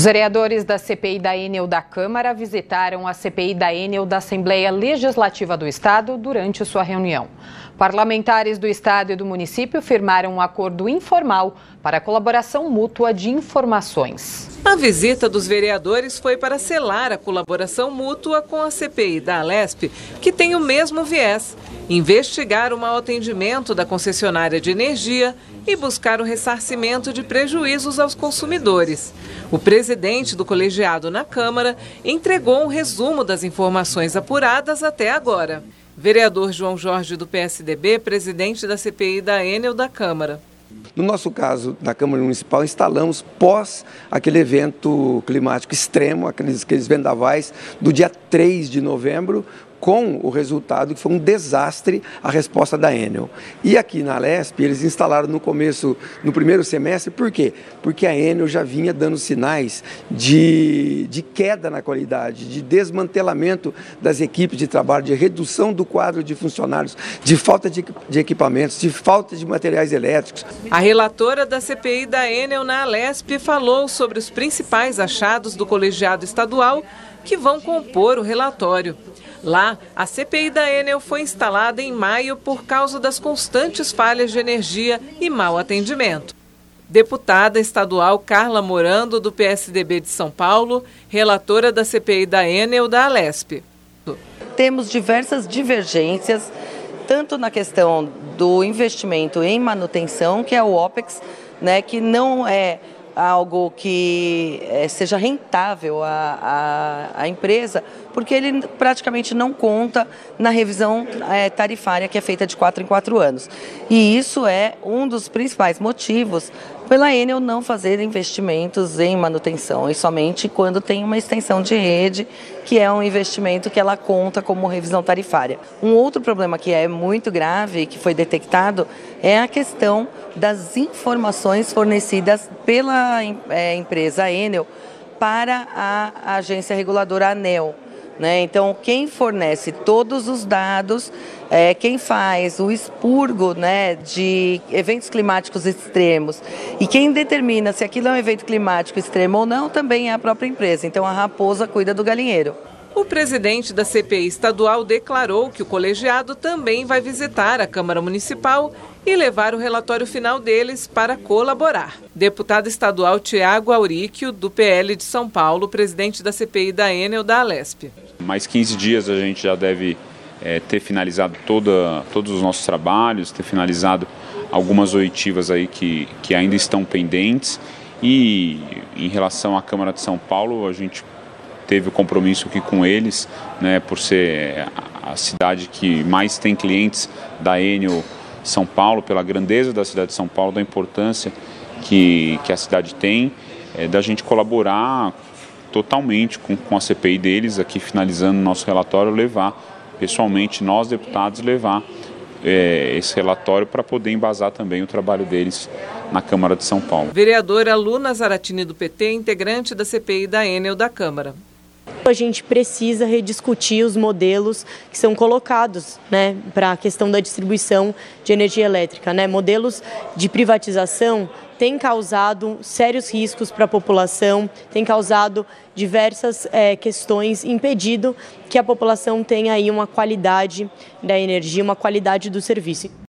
Os vereadores da CPI da Enel da Câmara visitaram a CPI da Enel da Assembleia Legislativa do Estado durante sua reunião. Parlamentares do Estado e do município firmaram um acordo informal para colaboração mútua de informações. A visita dos vereadores foi para selar a colaboração mútua com a CPI da Alesp, que tem o mesmo viés: investigar o mau atendimento da concessionária de energia e buscar o ressarcimento de prejuízos aos consumidores. O presidente do colegiado na Câmara entregou um resumo das informações apuradas até agora. Vereador João Jorge do PSDB, presidente da CPI da Enel da Câmara. No nosso caso, na Câmara Municipal, instalamos pós aquele evento climático extremo, aqueles, aqueles vendavais, do dia 3 de novembro, com o resultado que foi um desastre a resposta da Enel. E aqui na Lesp, eles instalaram no começo, no primeiro semestre, por quê? Porque a Enel já vinha dando sinais de, de queda na qualidade, de desmantelamento das equipes de trabalho, de redução do quadro de funcionários, de falta de, de equipamentos, de falta de materiais elétricos. A relatora da CPI da Enel na Alesp falou sobre os principais achados do colegiado estadual que vão compor o relatório. Lá, a CPI da Enel foi instalada em maio por causa das constantes falhas de energia e mau atendimento. Deputada estadual Carla Morando, do PSDB de São Paulo, relatora da CPI da Enel da Alesp. Temos diversas divergências, tanto na questão do investimento em manutenção, que é o OPEX, né, que não é algo que é, seja rentável à, à, à, empresa, porque ele praticamente não conta na revisão é, tarifária que é feita de quatro em quatro anos. E isso é um dos principais motivos pela Enel não fazer investimentos em manutenção, e somente quando tem uma extensão de rede, que é um investimento que ela conta como revisão tarifária. Um outro problema que é muito grave, que foi detectado, é a questão das informações fornecidas pela é, empresa Enel para a agência reguladora ANEL. Né? Então, quem fornece todos os dados, é, quem faz o expurgo né, de eventos climáticos extremos e quem determina se aquilo é um evento climático extremo ou não, também é a própria empresa. Então, a raposa cuida do galinheiro. O presidente da CPI estadual declarou que o colegiado também vai visitar a Câmara Municipal e levar o relatório final deles para colaborar. Deputado estadual Tiago Auríquio, do PL de São Paulo, presidente da CPI da Enel da Alesp. Mais 15 dias a gente já deve é, ter finalizado toda, todos os nossos trabalhos, ter finalizado algumas oitivas aí que, que ainda estão pendentes. E em relação à Câmara de São Paulo, a gente teve o compromisso aqui com eles, né, por ser a cidade que mais tem clientes da Enel São Paulo, pela grandeza da cidade de São Paulo, da importância que, que a cidade tem, é, da gente colaborar totalmente com, com a CPI deles, aqui finalizando nosso relatório, levar pessoalmente, nós deputados, levar é, esse relatório para poder embasar também o trabalho deles na Câmara de São Paulo. Vereadora Luna Zaratini do PT, integrante da CPI da Enel da Câmara a gente precisa rediscutir os modelos que são colocados né, para a questão da distribuição de energia elétrica. Né? Modelos de privatização têm causado sérios riscos para a população, têm causado diversas é, questões, impedido que a população tenha aí uma qualidade da energia, uma qualidade do serviço.